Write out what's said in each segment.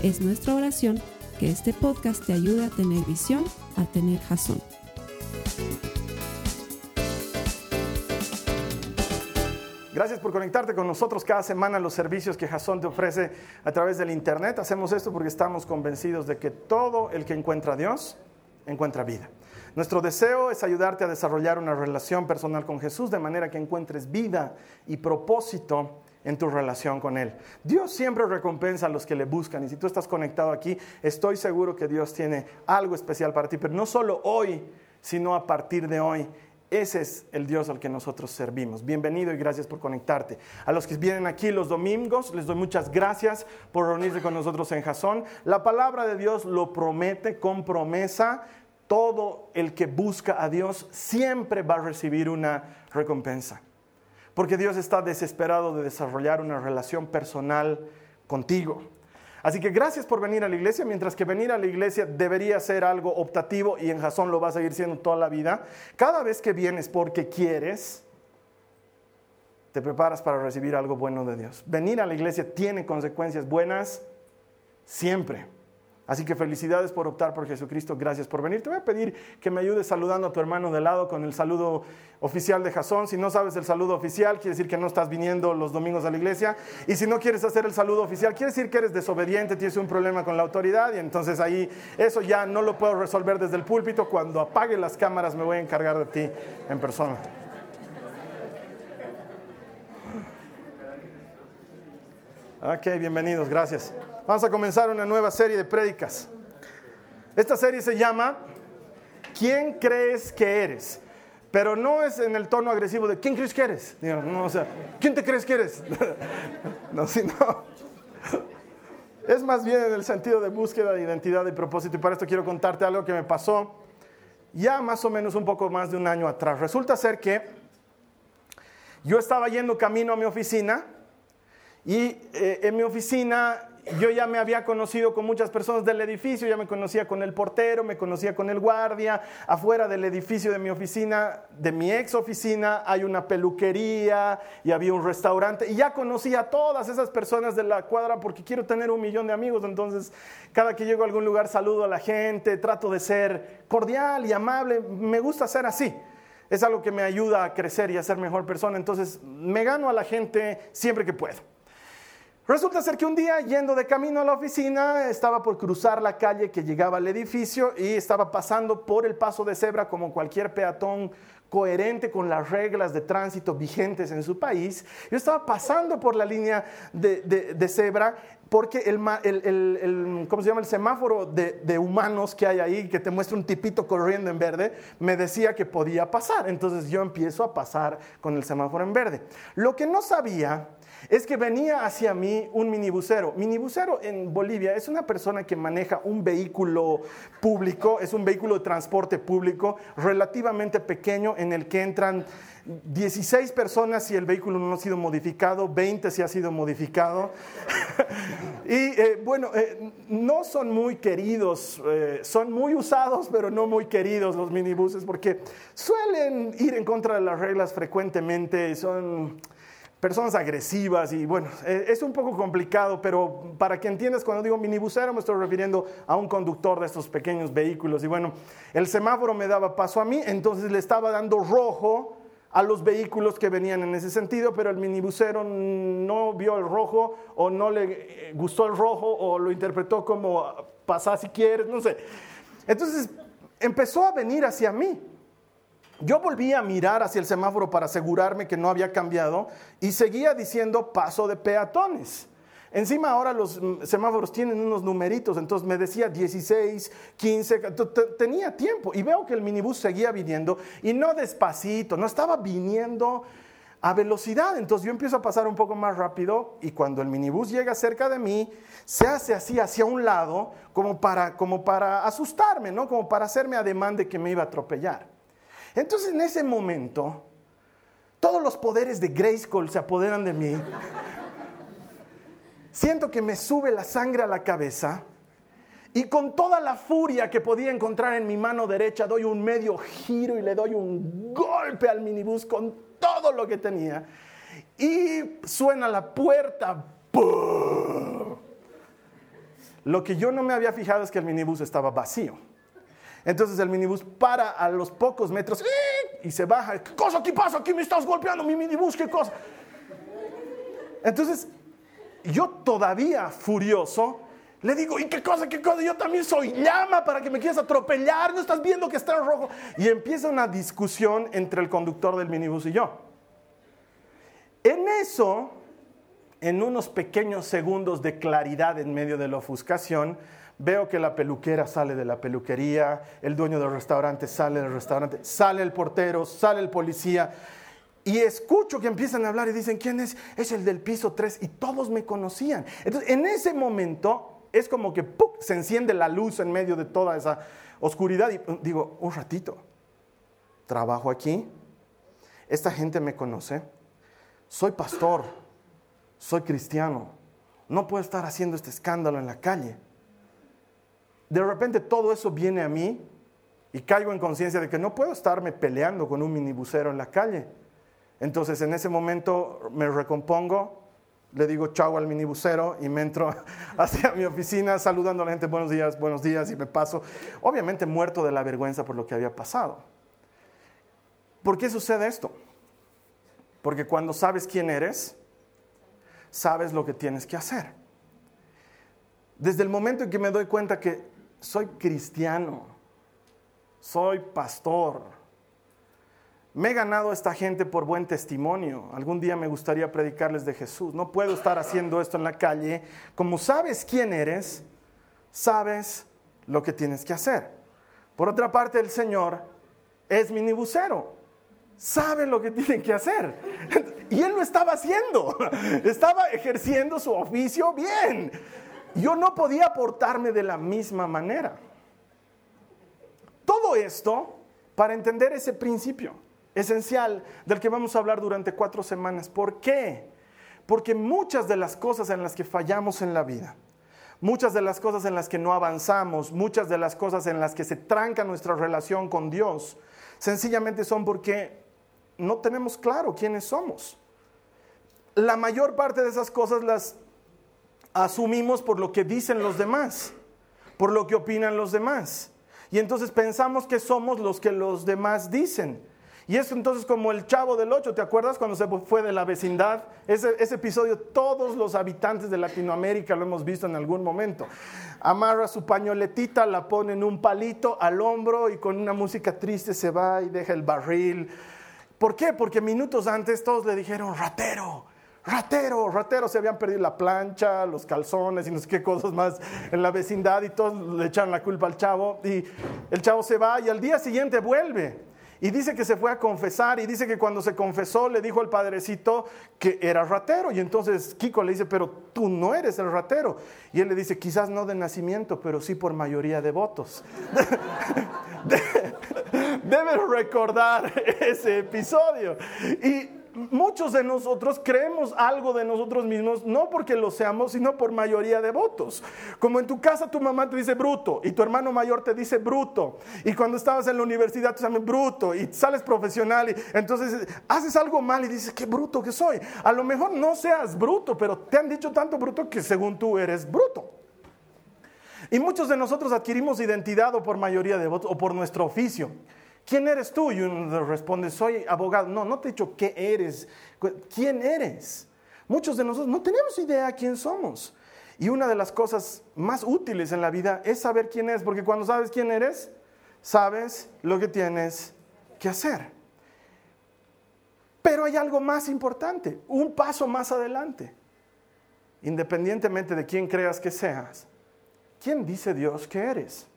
Es nuestra oración que este podcast te ayude a tener visión, a tener jazón. Gracias por conectarte con nosotros cada semana los servicios que Jason te ofrece a través del Internet. Hacemos esto porque estamos convencidos de que todo el que encuentra a Dios encuentra vida. Nuestro deseo es ayudarte a desarrollar una relación personal con Jesús de manera que encuentres vida y propósito en tu relación con Él. Dios siempre recompensa a los que le buscan y si tú estás conectado aquí, estoy seguro que Dios tiene algo especial para ti, pero no solo hoy, sino a partir de hoy. Ese es el Dios al que nosotros servimos. Bienvenido y gracias por conectarte. A los que vienen aquí los domingos, les doy muchas gracias por reunirse con nosotros en Jasón. La palabra de Dios lo promete con promesa. Todo el que busca a Dios siempre va a recibir una recompensa. Porque Dios está desesperado de desarrollar una relación personal contigo. Así que gracias por venir a la iglesia, mientras que venir a la iglesia debería ser algo optativo y en Jasón lo va a seguir siendo toda la vida. Cada vez que vienes porque quieres, te preparas para recibir algo bueno de Dios. Venir a la iglesia tiene consecuencias buenas siempre. Así que felicidades por optar por Jesucristo, gracias por venir. Te voy a pedir que me ayudes saludando a tu hermano de lado con el saludo oficial de Jasón. Si no sabes el saludo oficial, quiere decir que no estás viniendo los domingos a la iglesia. Y si no quieres hacer el saludo oficial, quiere decir que eres desobediente, tienes un problema con la autoridad. Y entonces ahí eso ya no lo puedo resolver desde el púlpito. Cuando apague las cámaras me voy a encargar de ti en persona. Ok, bienvenidos, gracias. Vamos a comenzar una nueva serie de prédicas. Esta serie se llama ¿Quién crees que eres? Pero no es en el tono agresivo de ¿quién crees que eres? No, o sea, ¿quién te crees que eres? no, sino es más bien en el sentido de búsqueda de identidad y propósito. Y para esto quiero contarte algo que me pasó ya más o menos un poco más de un año atrás. Resulta ser que yo estaba yendo camino a mi oficina y eh, en mi oficina yo ya me había conocido con muchas personas del edificio, ya me conocía con el portero, me conocía con el guardia. Afuera del edificio de mi oficina, de mi ex oficina, hay una peluquería y había un restaurante. Y ya conocía a todas esas personas de la cuadra porque quiero tener un millón de amigos. Entonces, cada que llego a algún lugar saludo a la gente, trato de ser cordial y amable. Me gusta ser así. Es algo que me ayuda a crecer y a ser mejor persona. Entonces, me gano a la gente siempre que puedo. Resulta ser que un día, yendo de camino a la oficina, estaba por cruzar la calle que llegaba al edificio y estaba pasando por el paso de cebra como cualquier peatón coherente con las reglas de tránsito vigentes en su país. Yo estaba pasando por la línea de, cebra porque el, ¿cómo se llama? el semáforo de, de, humanos que hay ahí, que te muestra un tipito corriendo en verde, me decía que podía pasar. Entonces yo empiezo a pasar con el semáforo en verde. Lo que no sabía es que venía hacia mí un minibusero. Minibusero en Bolivia es una persona que maneja un vehículo público, es un vehículo de transporte público relativamente pequeño en el que entran 16 personas si el vehículo no ha sido modificado, 20 si ha sido modificado. y eh, bueno, eh, no son muy queridos, eh, son muy usados, pero no muy queridos los minibuses porque suelen ir en contra de las reglas frecuentemente, son personas agresivas y bueno, e, es un poco complicado, pero para que entiendas, cuando digo minibusero me estoy refiriendo a un conductor de estos pequeños vehículos y bueno, el semáforo me daba paso a mí, entonces le estaba dando rojo a los vehículos que venían en ese sentido, pero el minibusero no vio el rojo o no le eh, gustó el rojo o lo interpretó como pasa si quieres, no sé. Entonces empezó a venir hacia mí. Yo volví a mirar hacia el semáforo para asegurarme que no había cambiado y seguía diciendo paso de peatones. Encima ahora los semáforos tienen unos numeritos, entonces me decía 16, 15, tenía tiempo y veo que el minibús seguía viniendo y no despacito, no estaba viniendo a velocidad. Entonces yo empiezo a pasar un poco más rápido y cuando el minibús llega cerca de mí, se hace así hacia un lado como para, como para asustarme, ¿no? Como para hacerme ademán de que me iba a atropellar. Entonces en ese momento, todos los poderes de Grayskull se apoderan de mí. Siento que me sube la sangre a la cabeza y con toda la furia que podía encontrar en mi mano derecha doy un medio giro y le doy un golpe al minibús con todo lo que tenía. Y suena la puerta. Lo que yo no me había fijado es que el minibús estaba vacío. Entonces el minibús para a los pocos metros y se baja. ¿Qué cosa? ¿Qué pasa? ¿Qué me estás golpeando mi minibús? ¿Qué cosa? Entonces yo todavía furioso le digo, ¿y qué cosa, qué cosa? Yo también soy llama para que me quieras atropellar, no estás viendo que está en rojo. Y empieza una discusión entre el conductor del minibús y yo. En eso, en unos pequeños segundos de claridad en medio de la ofuscación, veo que la peluquera sale de la peluquería, el dueño del restaurante sale del restaurante, sale el portero, sale el policía. Y escucho que empiezan a hablar y dicen, ¿quién es? Es el del piso 3 y todos me conocían. Entonces, en ese momento es como que se enciende la luz en medio de toda esa oscuridad y uh, digo, un ratito, trabajo aquí, esta gente me conoce, soy pastor, soy cristiano, no puedo estar haciendo este escándalo en la calle. De repente todo eso viene a mí y caigo en conciencia de que no puedo estarme peleando con un minibusero en la calle. Entonces en ese momento me recompongo, le digo chau al minibusero y me entro hacia mi oficina saludando a la gente, buenos días, buenos días, y me paso, obviamente muerto de la vergüenza por lo que había pasado. ¿Por qué sucede esto? Porque cuando sabes quién eres, sabes lo que tienes que hacer. Desde el momento en que me doy cuenta que soy cristiano, soy pastor, me he ganado a esta gente por buen testimonio. Algún día me gustaría predicarles de Jesús. No puedo estar haciendo esto en la calle. Como sabes quién eres, sabes lo que tienes que hacer. Por otra parte, el Señor es minibusero. Sabe lo que tiene que hacer. Y él lo estaba haciendo. Estaba ejerciendo su oficio bien. Yo no podía portarme de la misma manera. Todo esto para entender ese principio esencial del que vamos a hablar durante cuatro semanas. ¿Por qué? Porque muchas de las cosas en las que fallamos en la vida, muchas de las cosas en las que no avanzamos, muchas de las cosas en las que se tranca nuestra relación con Dios, sencillamente son porque no tenemos claro quiénes somos. La mayor parte de esas cosas las asumimos por lo que dicen los demás, por lo que opinan los demás. Y entonces pensamos que somos los que los demás dicen. Y es entonces como el chavo del 8, ¿te acuerdas cuando se fue de la vecindad? Ese, episodio todos los habitantes de Latinoamérica lo hemos visto en algún momento. Amarra su pañoletita, la pone en un palito al hombro y con una música triste se va y deja el barril. ¿Por qué? Porque minutos antes todos le dijeron, ratero, ratero, ratero, se habían perdido la plancha, los calzones y no sé qué cosas más en la vecindad y todos le echaron la culpa al chavo y el chavo se va y al día siguiente vuelve. Y dice que se fue a confesar y dice que cuando se confesó le dijo al padrecito que era ratero. Y entonces Kiko le dice, pero tú no eres el ratero. Y él le dice, quizás no de nacimiento, pero sí por mayoría de votos. Debes recordar ese episodio. Y muchos de nosotros creemos algo de nosotros mismos, no porque lo seamos, sino por mayoría de votos. Como en tu casa tu mamá te dice bruto y tu hermano mayor te dice bruto. Y cuando estabas en la universidad te llaman bruto y sales profesional y entonces haces algo mal y dices, qué bruto que soy. A lo mejor no seas bruto, pero te han dicho tanto bruto que según tú eres bruto. Y muchos de nosotros adquirimos identidad o por mayoría de votos o por nuestro oficio. ¿Quién eres tú? Y uno responde, soy abogado. No, no te he dicho qué eres, quién eres. Muchos de nosotros no tenemos idea quién somos. Y una de las cosas más útiles en la vida es saber quién es, porque cuando sabes quién eres, sabes lo que tienes que hacer. Pero hay algo más importante, un paso más adelante. Independientemente de quién creas que seas, ¿quién dice Dios que eres?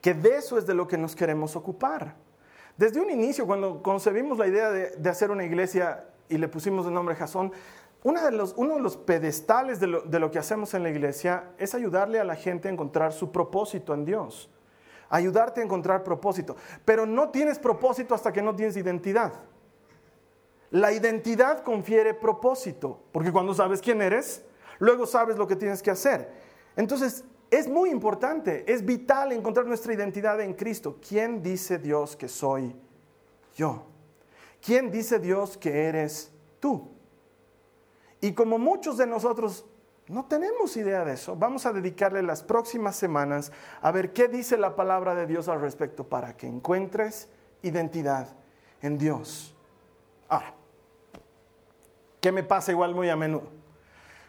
Que de eso es de lo que nos queremos ocupar. Desde un inicio, cuando concebimos la idea de, hacer una iglesia y le pusimos el nombre Jasón, uno de los, uno de los pedestales de lo, de lo que hacemos en la iglesia es ayudarle a la gente a encontrar su propósito en Dios. Ayudarte a encontrar propósito. Pero no tienes propósito hasta que no tienes identidad. La identidad confiere propósito, porque cuando sabes quién eres, luego sabes lo que tienes que hacer. Entonces, es muy importante, es vital encontrar nuestra identidad en Cristo. ¿Quién dice Dios que soy yo? ¿Quién dice Dios que eres tú? Y como muchos de nosotros no tenemos idea de eso, vamos a dedicarle las próximas semanas a ver qué dice la palabra de Dios al respecto para que encuentres identidad en Dios. Ahora, ¿qué me pasa igual muy a menudo?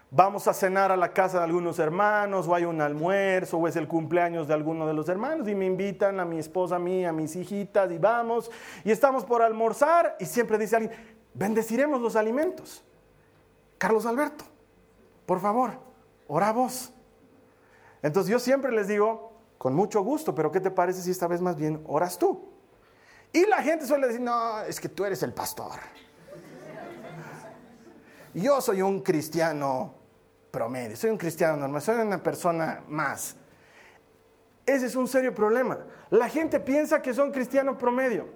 Vamos a cenar a la casa de algunos hermanos, o hay un almuerzo, o es el cumpleaños de alguno de los hermanos, y me invitan a mi esposa, a mí, a mis hijitas, y vamos, y estamos por almorzar, y siempre dice alguien, bendeciremos los alimentos. Carlos Alberto, por favor, ora vos. Entonces yo siempre les digo, con mucho gusto, pero ¿qué te parece si esta vez más bien oras tú? Y la gente suele decir, no, es que tú eres el pastor. Yo soy un cristiano promedio, soy un cristiano normal, soy una persona más. Ese es un serio problema. La gente piensa que son cristianos promedio.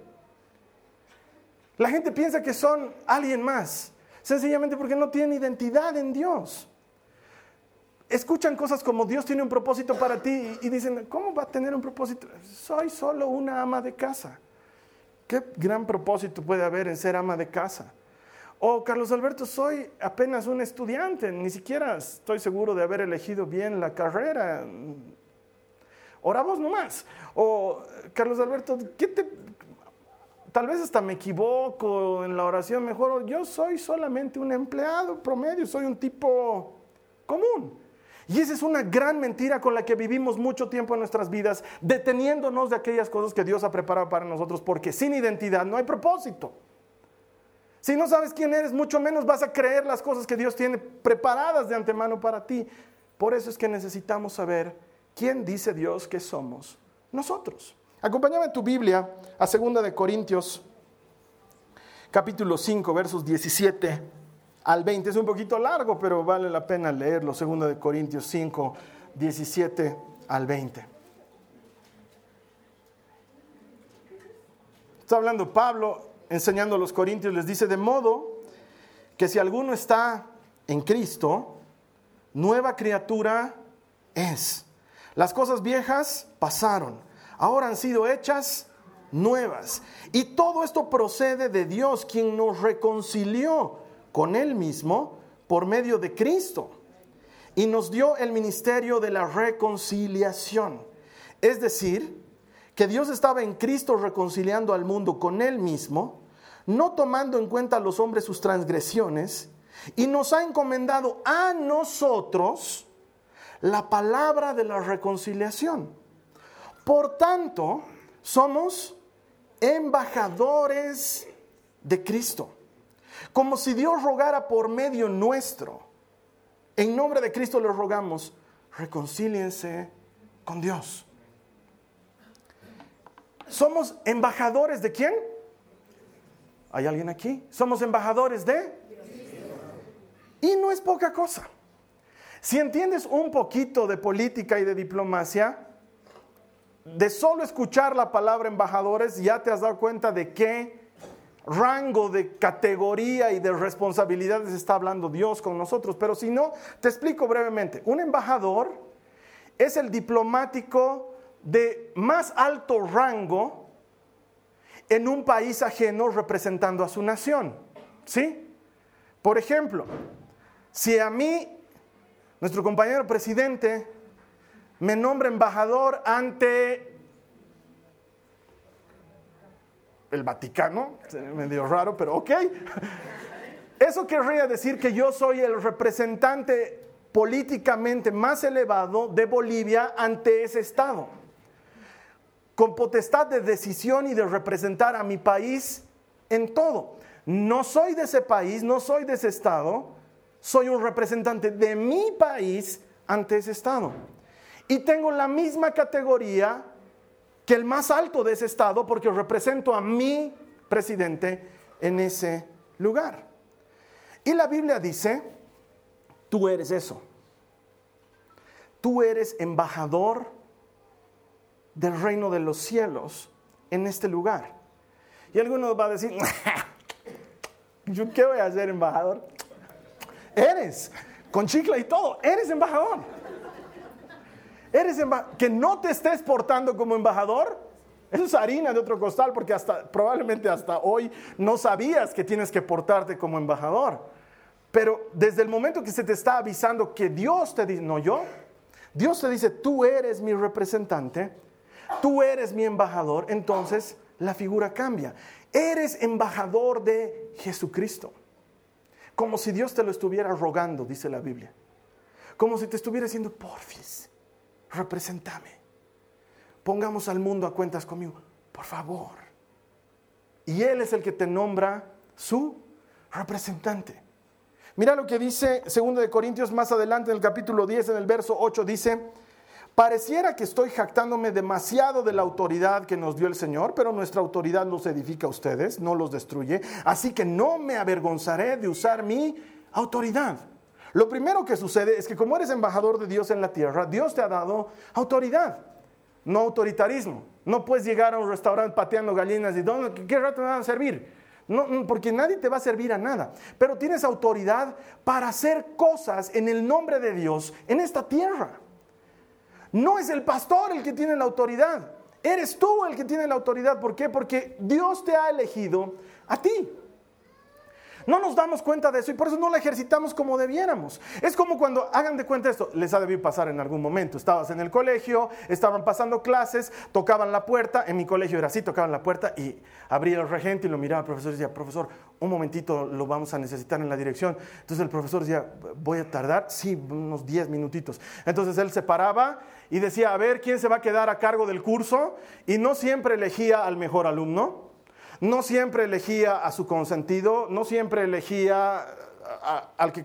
La gente piensa que son alguien más, sencillamente porque no tienen identidad en Dios. Escuchan cosas como Dios tiene un propósito para ti y dicen, ¿cómo va a tener un propósito? Soy solo una ama de casa. ¿Qué gran propósito puede haber en ser ama de casa? O Carlos Alberto, soy apenas un estudiante, ni siquiera estoy seguro de haber elegido bien la carrera. Oramos nomás. O Carlos Alberto, ¿qué te... tal vez hasta me equivoco en la oración, mejor yo soy solamente un empleado promedio, soy un tipo común. Y esa es una gran mentira con la que vivimos mucho tiempo en nuestras vidas, deteniéndonos de aquellas cosas que Dios ha preparado para nosotros, porque sin identidad no hay propósito. Si no sabes quién eres, mucho menos vas a creer las cosas que Dios tiene preparadas de antemano para ti. Por eso es que necesitamos saber quién dice Dios que somos nosotros. Acompáñame tu Biblia a 2 de Corintios capítulo 5 versos 17 al 20. Es un poquito largo, pero vale la pena leerlo. 2 de Corintios 5 17 al 20. Está hablando Pablo enseñando a los corintios, les dice, de modo que si alguno está en Cristo, nueva criatura es. Las cosas viejas pasaron, ahora han sido hechas nuevas. Y todo esto procede de Dios, quien nos reconcilió con Él mismo por medio de Cristo y nos dio el ministerio de la reconciliación. Es decir, que Dios estaba en Cristo reconciliando al mundo con Él mismo no tomando en cuenta a los hombres sus transgresiones, y nos ha encomendado a nosotros la palabra de la reconciliación. Por tanto, somos embajadores de Cristo, como si Dios rogara por medio nuestro. En nombre de Cristo les rogamos, reconcíliense con Dios. Somos embajadores de quién? ¿Hay alguien aquí? Somos embajadores de... Y no es poca cosa. Si entiendes un poquito de política y de diplomacia, de solo escuchar la palabra embajadores ya te has dado cuenta de qué rango de categoría y de responsabilidades está hablando Dios con nosotros. Pero si no, te explico brevemente. Un embajador es el diplomático de más alto rango en un país ajeno representando a su nación. ¿Sí? Por ejemplo, si a mí, nuestro compañero presidente, me nombra embajador ante el Vaticano, medio raro, pero ok. Eso querría decir que yo soy el representante políticamente más elevado de Bolivia ante ese Estado con potestad de decisión y de representar a mi país en todo. No soy de ese país, no soy de ese estado, soy un representante de mi país ante ese estado. Y tengo la misma categoría que el más alto de ese estado porque represento a mi presidente en ese lugar. Y la Biblia dice, tú eres eso. Tú eres embajador del reino de los cielos en este lugar. Y algunos va a decir, ¿yo qué voy a hacer embajador? Eres, con chicla y todo, eres embajador. Eres que no te estés portando como embajador, eso es harina de otro costal porque hasta probablemente hasta hoy no sabías que tienes que portarte como embajador. Pero desde el momento que se te está avisando que Dios te dice, no yo, Dios te dice, tú eres mi representante, tú eres mi embajador, entonces la figura cambia. Eres embajador de Jesucristo. Como si Dios te lo estuviera rogando, dice la Biblia. Como si te estuviera diciendo, porfis, representame. Pongamos al mundo a cuentas conmigo, por favor. Y Él es el que te nombra su representante. Mira lo que dice 2 de Corintios más adelante en el capítulo 10, en el verso 8, dice, pareciera que estoy jactándome demasiado de la autoridad que nos dio el Señor, pero nuestra autoridad los edifica a ustedes, no los destruye, así que no me avergonzaré de usar mi autoridad. Lo primero que sucede es que como eres embajador de Dios en la tierra, Dios te ha dado autoridad, no autoritarismo. No puedes llegar a un restaurante pateando gallinas y ¿qué rato me van a servir? Porque nadie te va a servir a nada. Pero tienes autoridad para hacer cosas en el nombre de Dios en esta tierra. No es el pastor el que tiene la autoridad. Eres tú el que tiene la autoridad. ¿Por qué? Porque Dios te ha elegido a ti. No nos damos cuenta de eso y por eso no la ejercitamos como debiéramos. Es como cuando, hagan de cuenta esto, les ha debido pasar en algún momento. Estabas en el colegio, estaban pasando clases, tocaban la puerta, en mi colegio era así, tocaban la puerta y abría el regente y lo miraba al profesor y decía, profesor, un momentito lo vamos a necesitar en la dirección. Entonces el profesor decía, voy a tardar, sí, unos 10 minutitos. Entonces él se paraba y decía, a ver, ¿quién se va a quedar a cargo del curso? Y no siempre elegía al mejor alumno no siempre elegía a su consentido, no siempre elegía al que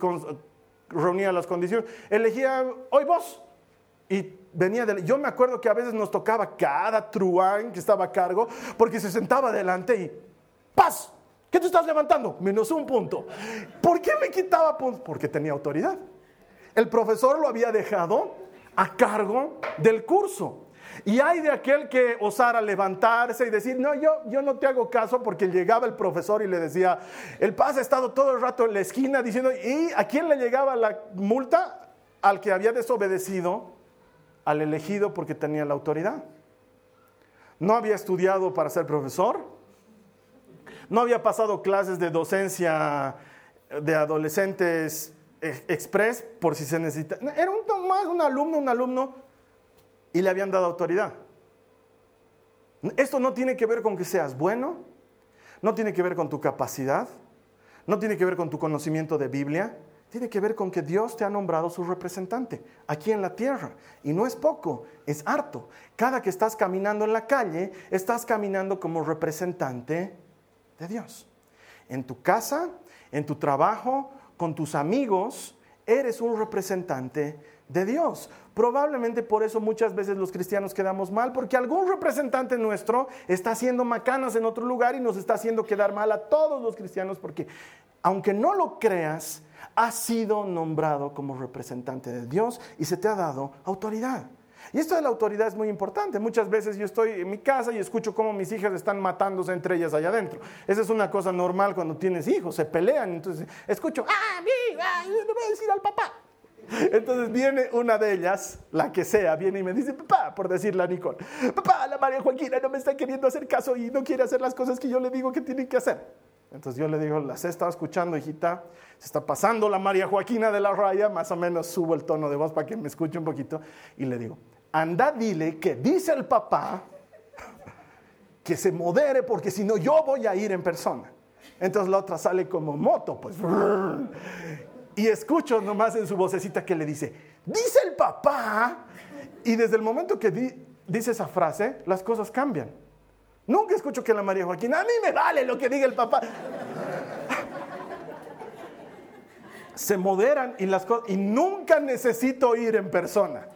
reunía las condiciones, elegía hoy vos. Y venía de, yo me acuerdo que a veces nos tocaba cada truán que estaba a cargo, porque se sentaba adelante y ¡paz! ¿Qué te estás levantando? Menos un punto. ¿Por qué me quitaba puntos? Porque tenía autoridad. El profesor lo había dejado a cargo del curso. Y hay de aquel que osara levantarse y decir, no, yo, yo no te hago caso porque llegaba el profesor y le decía, el paz ha estado todo el rato en la esquina diciendo, ¿y a quién le llegaba la multa? Al que había desobedecido, al elegido porque tenía la autoridad. No había estudiado para ser profesor, no había pasado clases de docencia de adolescentes express por si se necesita. Era un, más un alumno, un alumno y le habían dado autoridad. Esto no tiene que ver con que seas bueno, no tiene que ver con tu capacidad, no tiene que ver con tu conocimiento de Biblia, tiene que ver con que Dios te ha nombrado su representante aquí en la tierra. Y no es poco, es harto. Cada que estás caminando en la calle, estás caminando como representante de Dios. En tu casa, en tu trabajo, con tus amigos, eres un representante de Dios. Probablemente por eso muchas veces los cristianos quedamos mal, porque algún representante nuestro está haciendo macanas en otro lugar y nos está haciendo quedar mal a todos los cristianos, porque aunque no lo creas, has sido nombrado como representante de Dios y se te ha dado autoridad. Y esto de la autoridad es muy importante. Muchas veces yo estoy en mi casa y escucho cómo mis hijas están matándose entre ellas allá adentro. Esa es una cosa normal cuando tienes hijos, se pelean. Entonces escucho, ah, mi, ah, le voy a decir al papá. Entonces viene una de ellas, la que sea, viene y me dice, papá, por decirle a Nicole, papá, la María Joaquina no me está queriendo hacer caso y no quiere hacer las cosas que yo le digo que tiene que hacer. Entonces yo le digo, las he estado escuchando, hijita, se está pasando la María Joaquina de la raya, más o menos subo el tono de voz para que me escuche un poquito y le digo, anda, dile que dice el papá que se modere porque si no yo voy a ir en persona. Entonces la otra sale como moto, pues. Y escucho nomás en su vocecita que le dice, dice el papá. Y desde el momento que dice esa frase, las cosas cambian. Nunca escucho que la María Joaquín, a mí me vale lo que diga el papá. Se moderan y las cosas, y nunca necesito ir en persona.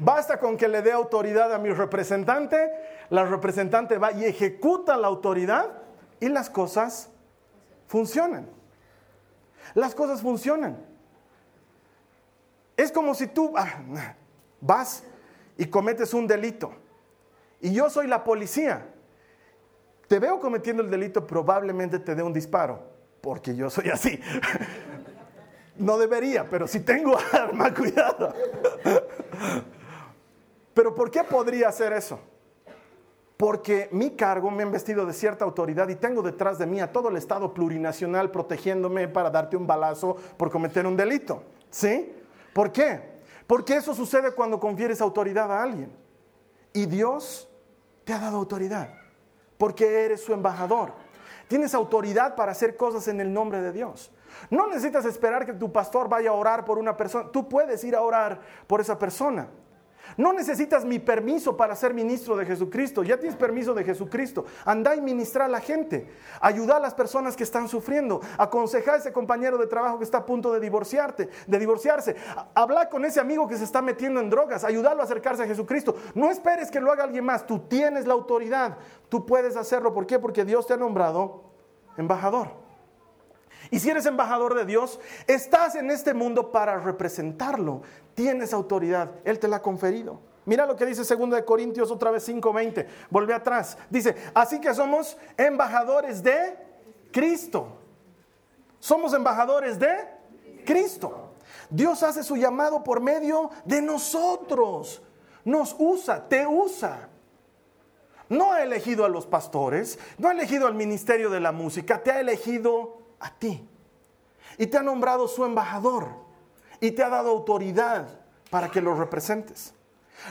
Basta con que le dé autoridad a mi representante, la representante va y ejecuta la autoridad y las cosas funcionan. Las cosas funcionan. Es como si tú ah, vas y cometes un delito y yo soy la policía. Te veo cometiendo el delito, probablemente te dé un disparo, porque yo soy así. No debería, pero si tengo arma, cuidado. Pero ¿por qué podría hacer eso? Porque mi cargo me han vestido de cierta autoridad y tengo detrás de mí a todo el Estado plurinacional protegiéndome para darte un balazo por cometer un delito. ¿Sí? ¿Por qué? Porque eso sucede cuando confieres autoridad a alguien. Y Dios te ha dado autoridad. Porque eres su embajador. Tienes autoridad para hacer cosas en el nombre de Dios. No necesitas esperar que tu pastor vaya a orar por una persona. Tú puedes ir a orar por esa persona. No necesitas mi permiso para ser ministro de Jesucristo. Ya tienes permiso de Jesucristo. Anda y ministra a la gente. Ayuda a las personas que están sufriendo. Aconseja a ese compañero de trabajo que está a punto de de divorciarse. Habla con ese amigo que se está metiendo en drogas. Ayúdalo a acercarse a Jesucristo. No esperes que lo haga alguien más. Tú tienes la autoridad. Tú puedes hacerlo. ¿Por qué? Porque Dios te ha nombrado embajador. Y si eres embajador de Dios, estás en este mundo para representarlo. Tienes autoridad, Él te la ha conferido. Mira lo que dice 2 de Corintios otra vez 5:20. Volve atrás. Dice, "Así que somos embajadores de Cristo." Somos embajadores de Cristo. Dios hace su llamado por medio de nosotros. Nos usa, te usa. No ha elegido a los pastores, no ha elegido al ministerio de la música, te ha elegido a ti. Y te ha nombrado su embajador. Y te ha dado autoridad para que lo representes.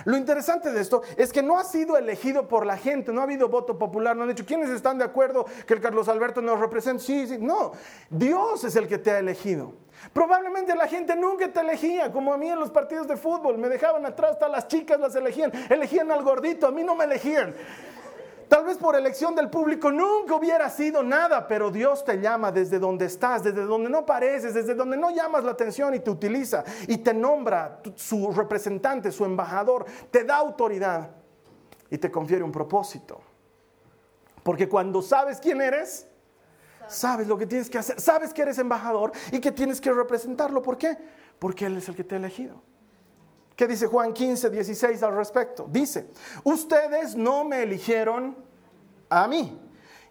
Lo interesante de esto es que no ha sido elegido por la gente, no ha habido voto popular, no han dicho, ¿quiénes están de acuerdo que el Carlos Alberto nos represente? Sí, sí, no, Dios es el que te ha elegido. Probablemente la gente nunca te elegía, como a mí en los partidos de fútbol, me dejaban atrás, hasta las chicas las elegían, elegían al gordito, a mí no me elegían. Tal vez por elección del público nunca hubiera sido nada, pero Dios te llama desde donde estás, desde donde no pareces, desde donde no llamas la atención y te utiliza y te nombra su representante, su embajador, te da autoridad y te confiere un propósito. Porque cuando sabes quién eres, sabes lo que tienes que hacer, sabes que eres embajador y que tienes que representarlo. ¿Por qué? Porque Él es el que te ha elegido. ¿Qué dice Juan 15, 16 al respecto? Dice, ustedes no me eligieron a mí,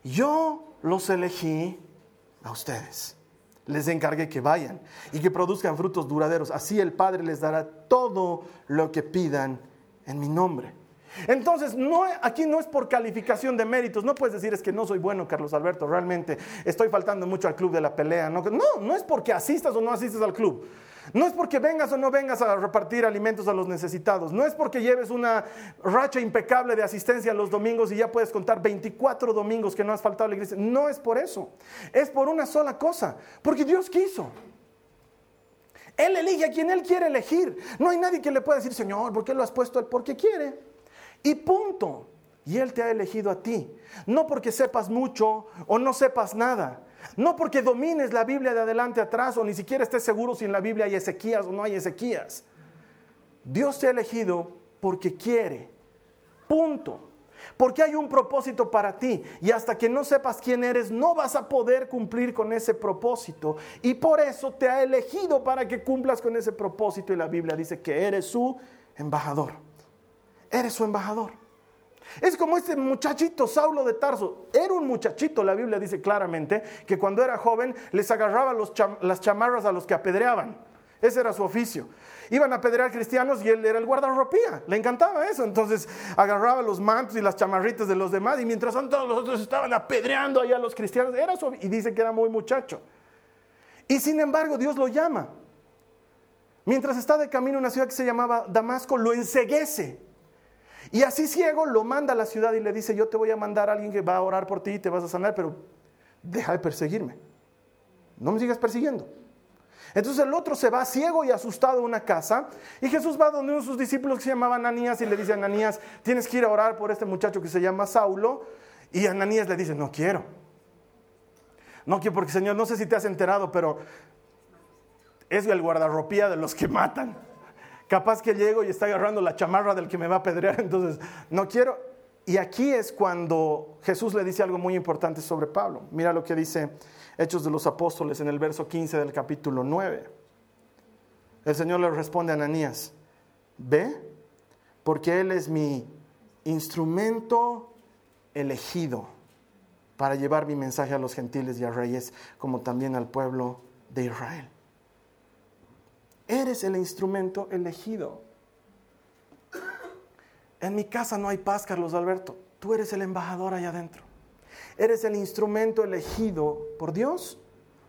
yo los elegí a ustedes. Les encargué que vayan y que produzcan frutos duraderos. Así el Padre les dará todo lo que pidan en mi nombre. Entonces, no, aquí no es por calificación de méritos. No puedes decir es que no soy bueno, Carlos Alberto, realmente estoy faltando mucho al club de la pelea. No, no, no es porque asistas o no asistes al club. No es porque vengas o no vengas a repartir alimentos a los necesitados. No es porque lleves una racha impecable de asistencia los domingos y ya puedes contar 24 domingos que no has faltado a la iglesia. No es por eso. Es por una sola cosa. Porque Dios quiso. Él elige a quien Él quiere elegir. No hay nadie que le pueda decir, Señor, ¿por qué lo has puesto? Porque quiere. Y punto. Y Él te ha elegido a ti. No porque sepas mucho o no sepas nada. No porque domines la Biblia de adelante atrás o ni siquiera estés seguro si en la Biblia hay Ezequías o no hay Ezequías. Dios te ha elegido porque quiere. Punto. Porque hay un propósito para ti y hasta que no sepas quién eres no vas a poder cumplir con ese propósito. Y por eso te ha elegido para que cumplas con ese propósito y la Biblia dice que eres su embajador. Eres su embajador. Es como este muchachito Saulo de Tarso. Era un muchachito, la Biblia dice claramente, que cuando era joven les agarraba las chamarras a los que apedreaban. Ese era su oficio. Iban a apedrear cristianos y él era el guardarropía. Le encantaba eso. Entonces agarraba los mantos y las chamarritas de los demás y mientras tanto los otros estaban apedreando allá a los cristianos. Era su, y dice que era muy muchacho. Y sin embargo Dios lo llama. Mientras está de camino a una ciudad que se llamaba Damasco, lo enseguece y así ciego lo manda a la ciudad y le dice, yo te voy a mandar a alguien que va a orar por ti y te vas a sanar, pero deja de perseguirme. No me sigas persiguiendo. Entonces el otro se va ciego y asustado a una casa y Jesús va donde uno de sus discípulos que se llamaba Ananías y le dice Ananías, tienes que ir a orar por este muchacho que se llama Saulo. Y Ananías le dice, no quiero. No quiero porque Señor, no sé si te has enterado, pero es el guardarropía de los que matan. Capaz que llego y está agarrando la chamarra del que me va a apedrear, entonces no quiero. Y aquí es cuando Jesús le dice algo muy importante sobre Pablo. Mira lo que dice Hechos de los Apóstoles en el verso 15 del capítulo 9. El Señor le responde a Ananías, ve, porque Él es mi instrumento elegido para llevar mi mensaje a los gentiles y a reyes, como también al pueblo de Israel. Eres el instrumento elegido. En mi casa no hay paz, Carlos Alberto. Tú eres el embajador allá adentro. Eres el instrumento elegido por Dios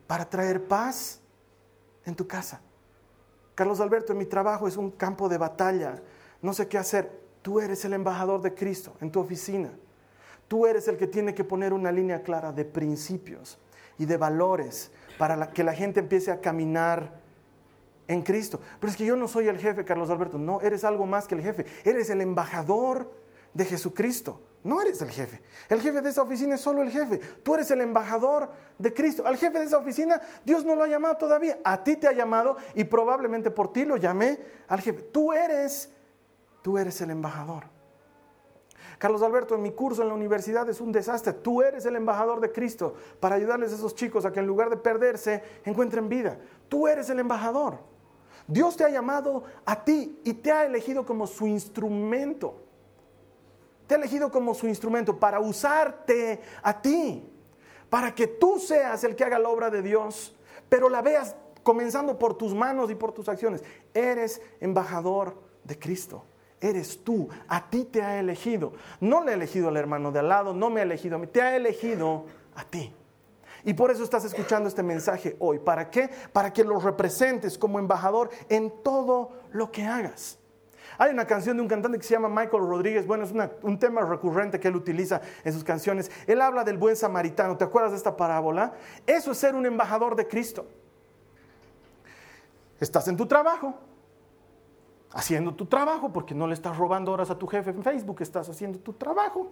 para traer paz en tu casa. Carlos Alberto, en mi trabajo es un campo de batalla. No sé qué hacer. Tú eres el embajador de Cristo en tu oficina. Tú eres el que tiene que poner una línea clara de principios y de valores para que la gente empiece a caminar en Cristo. Pero es que yo no soy el jefe, Carlos Alberto. No, eres algo más que el jefe. Eres el embajador de Jesucristo. No eres el jefe. El jefe de esa oficina es solo el jefe. Tú eres el embajador de Cristo. Al jefe de esa oficina Dios no lo ha llamado todavía. A ti te ha llamado y probablemente por ti lo llamé al jefe. Tú eres, tú eres el embajador. Carlos Alberto, en mi curso en la universidad es un desastre. Tú eres el embajador de Cristo para ayudarles a esos chicos a que en lugar de perderse encuentren vida. Tú eres el embajador. Dios te ha llamado a ti y te ha elegido como su instrumento. Te ha elegido como su instrumento para usarte a ti, para que tú seas el que haga la obra de Dios, pero la veas comenzando por tus manos y por tus acciones. Eres embajador de Cristo. Eres tú, a ti te ha elegido. No le ha elegido al hermano de al lado, no me ha elegido a mí, te ha elegido a ti. Y por eso estás escuchando este mensaje hoy. ¿Para qué? Para que lo representes como embajador en todo lo que hagas. Hay una canción de un cantante que se llama Michael Rodríguez. Bueno, es un tema recurrente que él utiliza en sus canciones. Él habla del buen samaritano. ¿Te acuerdas de esta parábola? Eso es ser un embajador de Cristo. Estás en tu trabajo, haciendo tu trabajo, porque no le estás robando horas a tu jefe en Facebook, estás haciendo tu trabajo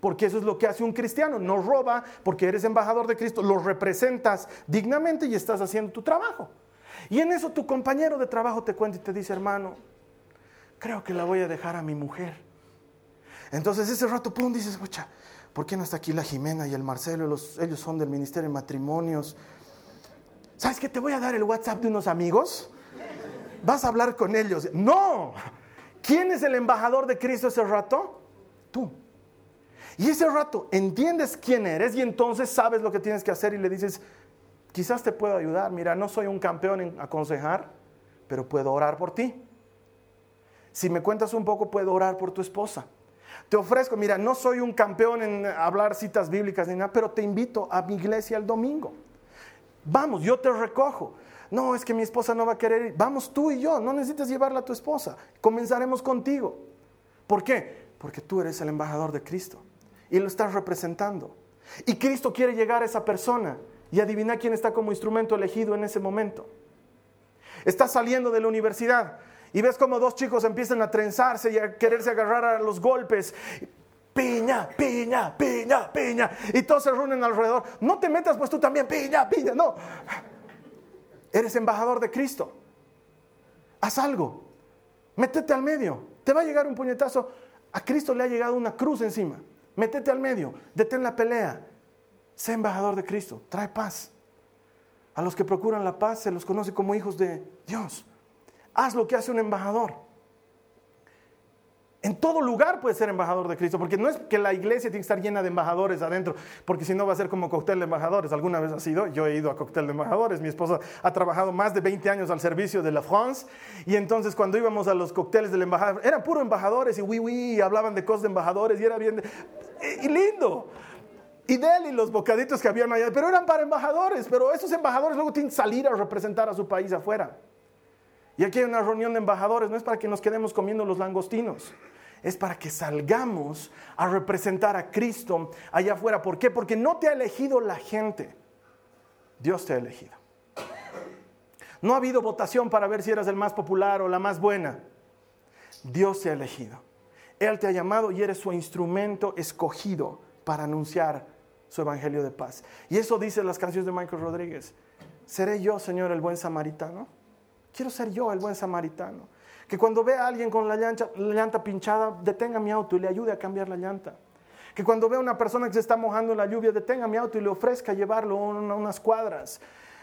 porque eso es lo que hace un cristiano, no roba porque eres embajador de Cristo, lo representas dignamente y estás haciendo tu trabajo. Y en eso tu compañero de trabajo te cuenta y te dice, hermano, creo que la voy a dejar a mi mujer. Entonces ese rato, pum, dices, escucha, ¿por qué no está aquí la Jimena y el Marcelo? ellos son del Ministerio de Matrimonios. ¿Sabes qué? Te voy a dar el WhatsApp de unos amigos. Vas a hablar con ellos. No. ¿Quién es el embajador de Cristo ese rato? Tú. Y ese rato entiendes quién eres y entonces sabes lo que tienes que hacer y le dices, quizás te puedo ayudar, mira, no soy un campeón en aconsejar, pero puedo orar por ti. Si me cuentas un poco, puedo orar por tu esposa. Te ofrezco, mira, no soy un campeón en hablar citas bíblicas ni nada, pero te invito a mi iglesia el domingo. Vamos, yo te recojo. No, es que mi esposa no va a querer ir. Vamos tú y yo, no necesitas llevarla a tu esposa. Comenzaremos contigo. ¿Por qué? Porque tú eres el embajador de Cristo y lo estás representando. Y Cristo quiere llegar a esa persona y adivina quién está como instrumento elegido en ese momento. Estás saliendo de la universidad y ves como dos chicos empiezan a trenzarse y a quererse agarrar a los golpes. Piña, piña, piña, piña. Y todos se reúnen alrededor. No te metas pues tú también, piña, piña, no. Eres embajador de Cristo. Haz algo. Métete al medio. Te va a llegar un puñetazo. A Cristo le ha llegado una cruz encima. Métete al medio, detén la pelea. Sé embajador de Cristo, trae paz. A los que procuran la paz se los conoce como hijos de Dios. Haz lo que hace un embajador. En todo lugar puedes ser embajador de Cristo, porque no es que la iglesia tiene que estar llena de embajadores adentro, porque si no va a ser como cóctel de embajadores. ¿Alguna vez ha sido? Yo he ido a cóctel de embajadores. Mi esposa ha trabajado más de 20 años al servicio de la France, y entonces cuando íbamos a los cócteles del embajador, eran puro embajadores y oui, oui, hablaban de cosas de embajadores y era bien, y lindo. Y de él y los bocaditos que habían allá, pero eran para embajadores, pero esos embajadores luego tienen que salir a representar a su país afuera. Y aquí hay una reunión de embajadores, no es para que nos quedemos comiendo los langostinos es para que salgamos a representar a Cristo allá afuera. ¿Por qué? Porque no te ha elegido la gente, Dios te ha elegido. No ha habido votación para ver si eras el más popular o la más buena. Dios te ha elegido. Él te ha llamado y eres su instrumento escogido para anunciar su evangelio de paz. Y eso dice las canciones de Michael Rodríguez. ¿Seré yo, Señor, el buen samaritano? Quiero ser yo el buen samaritano Que cuando vea a alguien con la llanta, la llanta pinchada, detenga mi auto y le ayude a cambiar la llanta. Que cuando vea a una persona que se está mojando en la lluvia, detenga mi auto y le ofrezca llevarlo a unas cuadras.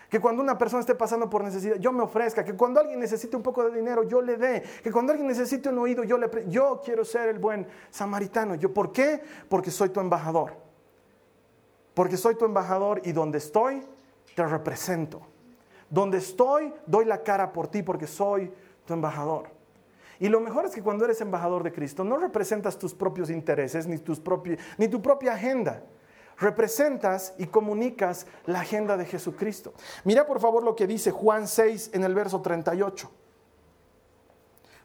Que cuando una persona esté pasando por necesidad, yo me ofrezca. Que cuando alguien necesite un poco de dinero, yo le dé. Que cuando alguien necesite un oído, yo le... Yo quiero ser el buen samaritano. ¿Yo por qué? Porque soy tu embajador. Porque soy tu embajador y donde estoy, te represento. Donde estoy, doy la cara por ti porque soy tu embajador. Y lo mejor es que cuando eres embajador de Cristo, no representas tus propios intereses ni, tus ni tu propia agenda representas y comunicas la agenda de Jesucristo. Mira por favor lo que dice Juan 6 en el verso 38.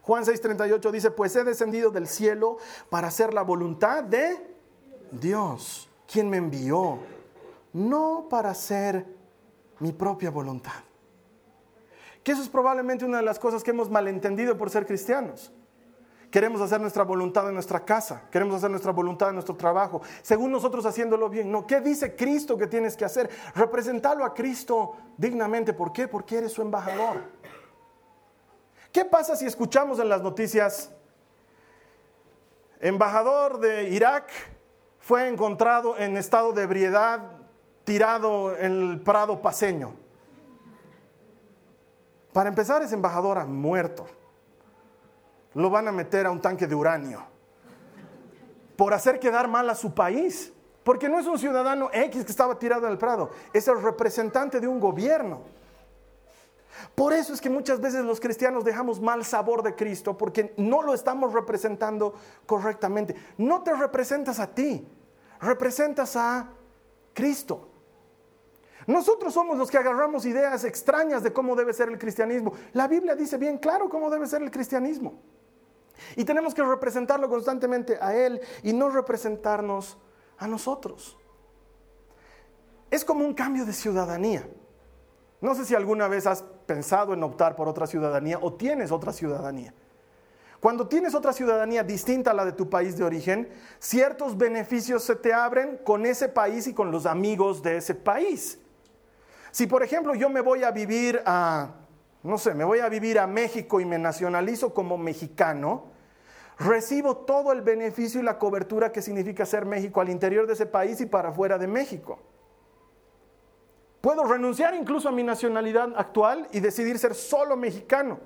Juan 6, 38 dice, pues he descendido del cielo para hacer la voluntad de Dios, quien me envió, no para hacer mi propia voluntad. Que eso es probablemente una de las cosas que hemos malentendido por ser cristianos. Queremos hacer nuestra voluntad en nuestra casa, queremos hacer nuestra voluntad en nuestro trabajo, según nosotros haciéndolo bien. No, ¿qué dice Cristo que tienes que hacer? Representarlo a Cristo dignamente. ¿Por qué? Porque eres su embajador. ¿Qué pasa si escuchamos en las noticias, embajador de Irak fue encontrado en estado de ebriedad, tirado en el prado paseño? Para empezar, ese embajador ha muerto lo van a meter a un tanque de uranio por hacer quedar mal a su país. Porque no es un ciudadano X que estaba tirado el Prado, es el representante de un gobierno. Por eso es que muchas veces los cristianos dejamos mal sabor de Cristo porque no lo estamos representando correctamente. No te representas a ti, representas a Cristo. Nosotros somos los que agarramos ideas extrañas de cómo debe ser el cristianismo. La Biblia dice bien claro cómo debe ser el cristianismo. Y tenemos que representarlo constantemente a Él y no representarnos a nosotros. Es como un cambio de ciudadanía. No sé si alguna vez has pensado en optar por otra ciudadanía o tienes otra ciudadanía. Cuando tienes otra ciudadanía distinta a la de tu país de origen, ciertos beneficios se te abren con ese país y con los amigos de ese país. Si por ejemplo yo me voy a vivir a no sé, me voy a vivir a México y me nacionalizo como mexicano, recibo todo el beneficio y la cobertura que significa ser México al interior de ese país y para fuera de México. Puedo renunciar incluso a mi nacionalidad actual y decidir ser solo mexicano.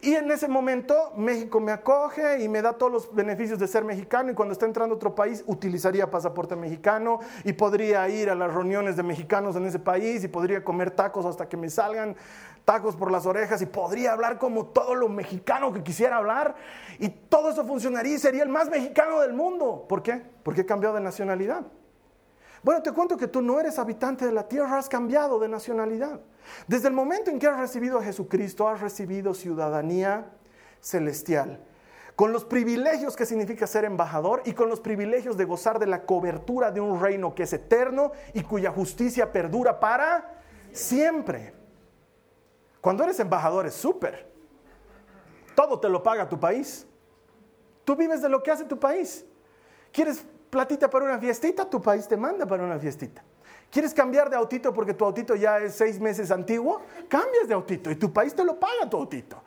Y en ese momento México me acoge y me da todos los beneficios de ser mexicano y cuando está entrando a otro país utilizaría pasaporte mexicano y podría ir a las reuniones de mexicanos en ese país y podría comer tacos hasta que me salgan tacos por las orejas y podría hablar como todo lo mexicano que quisiera hablar y todo eso funcionaría y sería el más mexicano del mundo. ¿Por qué? Porque he cambiado de nacionalidad. Bueno, te cuento que tú no eres habitante de la tierra, has cambiado de nacionalidad. Desde el momento en que has recibido a Jesucristo, has recibido ciudadanía celestial, con los privilegios que significa ser embajador y con los privilegios de gozar de la cobertura de un reino que es eterno y cuya justicia perdura para siempre. Cuando eres embajador es súper. Todo te lo paga tu país. Tú vives de lo que hace tu país. ¿Quieres platita para una fiestita? Tu país te manda para una fiestita. ¿Quieres cambiar de autito porque tu autito ya es seis meses antiguo? Cambias de autito y tu país te lo paga tu autito.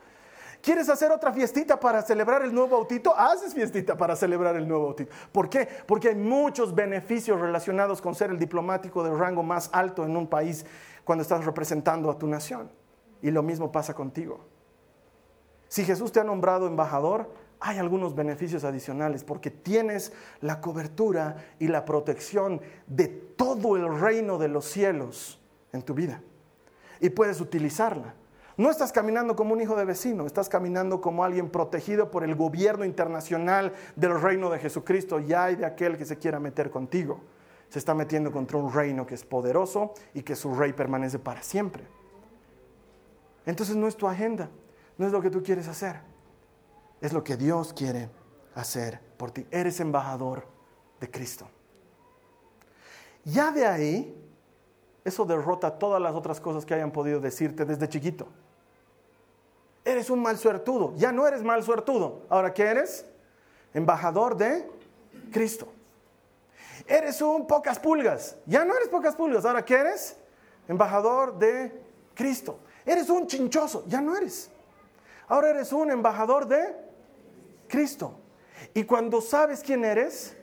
¿Quieres hacer otra fiestita para celebrar el nuevo autito? Haces fiestita para celebrar el nuevo autito. ¿Por qué? Porque hay muchos beneficios relacionados con ser el diplomático de rango más alto en un país cuando estás representando a tu nación. Y lo mismo pasa contigo. Si Jesús te ha nombrado embajador, hay algunos beneficios adicionales porque tienes la cobertura y la protección de todo el reino de los cielos en tu vida y puedes utilizarla. No estás caminando como un hijo de vecino, estás caminando como alguien protegido por el gobierno internacional del reino de Jesucristo. Ya hay de aquel que se quiera meter contigo. Se está metiendo contra un reino que es poderoso y que su rey permanece para siempre. Entonces no es tu agenda, no es lo que tú quieres hacer es lo que Dios quiere hacer por ti. Eres embajador de Cristo. Ya de ahí, eso derrota todas las otras cosas que hayan podido decirte desde chiquito. Eres un mal suertudo. Ya no eres mal suertudo. Ahora, ¿qué eres? Embajador de Cristo. Eres un pocas pulgas. Ya no eres pocas pulgas. Ahora, ¿qué eres? Embajador de Cristo. Eres un chinchoso. Ya no eres. Ahora eres un embajador de Cristo. Y cuando sabes quién eres,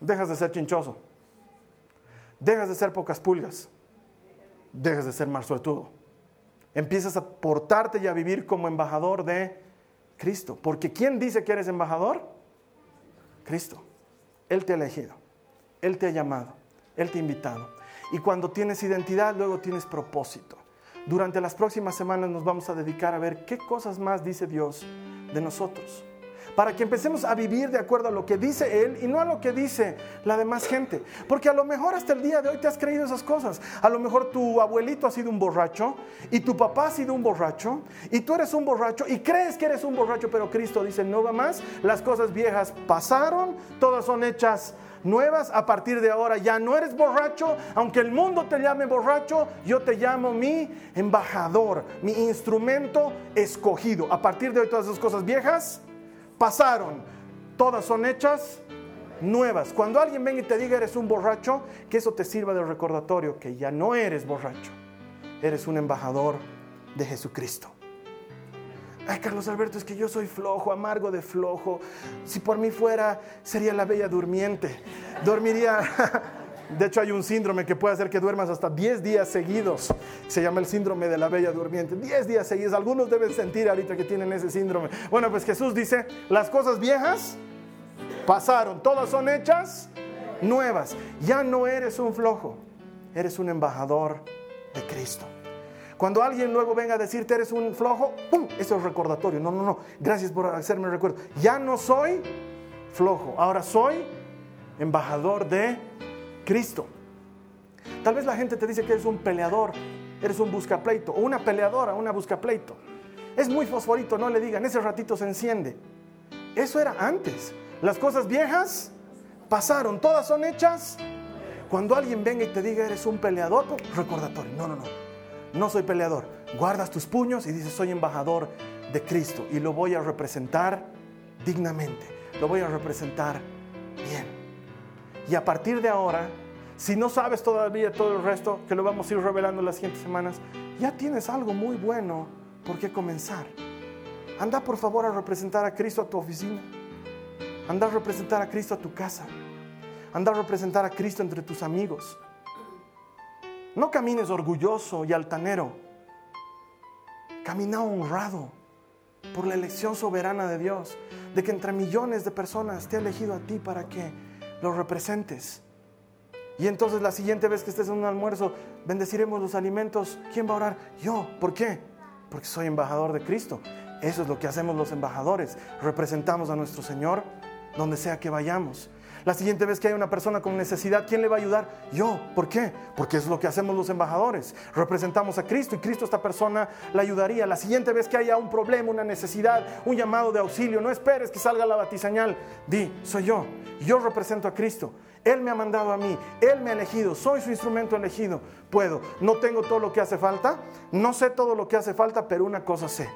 dejas de ser chinchoso, dejas de ser pocas pulgas, dejas de ser más suertudo. Empiezas a portarte y a vivir como embajador de Cristo. Porque ¿quién dice que eres embajador? Cristo. Él te ha elegido, Él te ha llamado, Él te ha invitado. Y cuando tienes identidad, luego tienes propósito. Durante las próximas semanas nos vamos a dedicar a ver qué cosas más dice Dios de nosotros para que empecemos a vivir de acuerdo a lo que dice Él y no a lo que dice la demás gente. Porque a lo mejor hasta el día de hoy te has creído esas cosas. A lo mejor tu abuelito ha sido un borracho y tu papá ha sido un borracho y tú eres un borracho y crees que eres un borracho, pero Cristo dice, no va más, las cosas viejas pasaron, todas son hechas nuevas. A partir de ahora ya no eres borracho, aunque el mundo te llame borracho, yo te llamo mi embajador, mi instrumento escogido. A partir de hoy todas esas cosas viejas pasaron, todas son hechas nuevas. Cuando alguien venga y te diga eres un borracho, que eso te sirva de recordatorio, que ya no eres borracho, eres un embajador de Jesucristo. Ay, Carlos Alberto, es que yo soy flojo, amargo de flojo. Si por mí fuera, sería la bella durmiente. Dormiría De hecho, hay un síndrome que puede hacer que duermas hasta 10 días seguidos. Se llama el síndrome de la bella durmiente. 10 días seguidos. Algunos deben sentir ahorita que tienen ese síndrome. Bueno, pues Jesús dice, las cosas viejas pasaron, todas son hechas nuevas. Ya no eres un flojo, eres un embajador de Cristo. Cuando alguien luego venga a decirte eres un flojo, ¡pum! Eso es recordatorio. No, no, no. Gracias por hacerme recuerdo. Ya no soy flojo, ahora soy embajador de Cristo. Tal vez la gente te dice que eres un peleador, eres un buscapleito, o una peleadora, una buscapleito. Es muy fosforito, no le digan, ese ratito se enciende. Eso era antes. Las cosas viejas pasaron, todas son hechas. Cuando alguien venga y te diga eres un peleador, recordatorio, no, no, no, no soy peleador. Guardas tus puños y dices soy embajador de Cristo y lo voy a representar dignamente, lo voy a representar bien. Y a partir de ahora, si no sabes todavía todo el resto, que lo vamos a ir revelando las siguientes semanas, ya tienes algo muy bueno por qué comenzar. Anda por favor a representar a Cristo a tu oficina. Anda a representar a Cristo a tu casa. Anda a representar a Cristo entre tus amigos. No camines orgulloso y altanero. Camina honrado por la elección soberana de Dios, de que entre millones de personas te ha elegido a ti para que los representes. Y entonces la siguiente vez que estés en un almuerzo, bendeciremos los alimentos. ¿Quién va a orar? Yo. ¿Por qué? Porque soy embajador de Cristo. Eso es lo que hacemos los embajadores. Representamos a nuestro Señor donde sea que vayamos. La siguiente vez que hay una persona con necesidad, ¿quién le va a ayudar? Yo. ¿Por qué? Porque es lo que hacemos los embajadores. Representamos a Cristo y Cristo esta persona la ayudaría. La siguiente vez que haya un problema, una necesidad, un llamado de auxilio, no esperes que salga la batiseñal. Di, soy yo. Yo represento a Cristo. Él me ha mandado a mí, Él me ha elegido, soy su instrumento elegido. Puedo, no tengo todo lo que hace falta, no sé todo lo que hace falta, pero una cosa sé,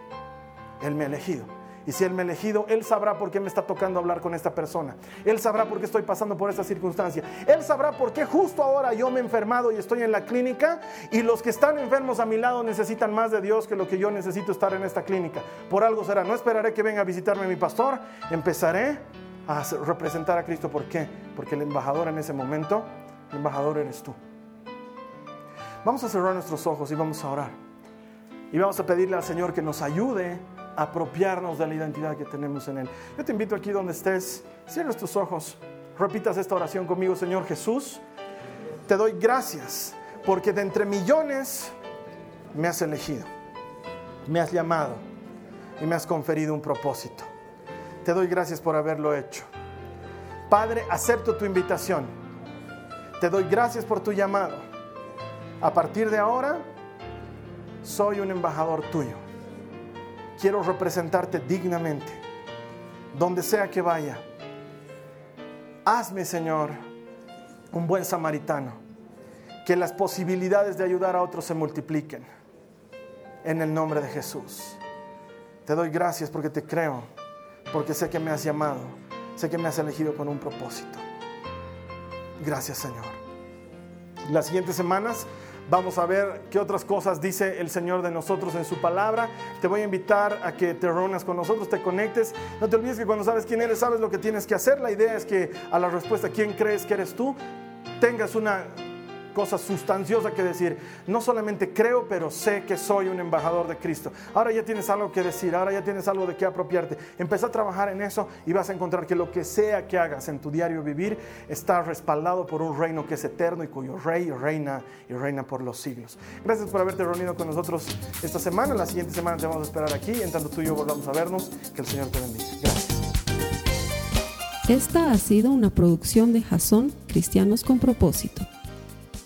Él me ha elegido. Y si Él me ha elegido, Él sabrá por qué me está tocando hablar con esta persona. Él sabrá por qué estoy pasando por esta circunstancia. Él sabrá por qué justo ahora yo me he enfermado y estoy en la clínica y los que están enfermos a mi lado necesitan más de Dios que lo que yo necesito estar en esta clínica. Por algo será. No esperaré que venga a visitarme mi pastor. Empezaré a representar a Cristo. ¿Por qué? Porque el embajador en ese momento, el embajador eres tú. Vamos a cerrar nuestros ojos y vamos a orar. Y vamos a pedirle al Señor que nos ayude apropiarnos de la identidad que tenemos en Él. Yo te invito aquí donde estés, cierres tus ojos, repitas esta oración conmigo, Señor Jesús, te doy gracias porque de entre millones me has elegido, me has llamado y me has conferido un propósito. Te doy gracias por haberlo hecho. Padre, acepto tu invitación. Te doy gracias por tu llamado. A partir de ahora, soy un embajador tuyo quiero representarte dignamente, donde sea que vaya. Hazme, Señor, un buen samaritano, que las posibilidades de ayudar a otros se multipliquen. En el nombre de Jesús. Te doy gracias porque te creo, porque sé que me has llamado, sé que me has elegido con un propósito. Gracias, Señor. Las siguientes semanas Vamos a ver qué otras cosas dice el Señor de nosotros en su palabra. Te voy a invitar a que te reúnas con nosotros, te conectes. No te olvides que cuando sabes quién eres, sabes lo que tienes que hacer. La idea es que a la respuesta, ¿quién crees que eres tú? tengas una cosa sustanciosa que decir. No solamente creo, pero sé que soy un embajador de Cristo. Ahora ya tienes algo que decir, ahora ya tienes algo de qué apropiarte. Empieza a trabajar en eso y vas a encontrar que lo que sea que hagas en tu diario vivir está respaldado por un reino que es eterno y cuyo rey reina y reina por los siglos. Gracias por haberte reunido con nosotros esta semana. La siguiente semana te vamos a esperar aquí. En tanto tú y yo volvamos a vernos. Que el Señor te bendiga. Gracias. Esta ha sido una producción de Jason Cristianos con Propósito.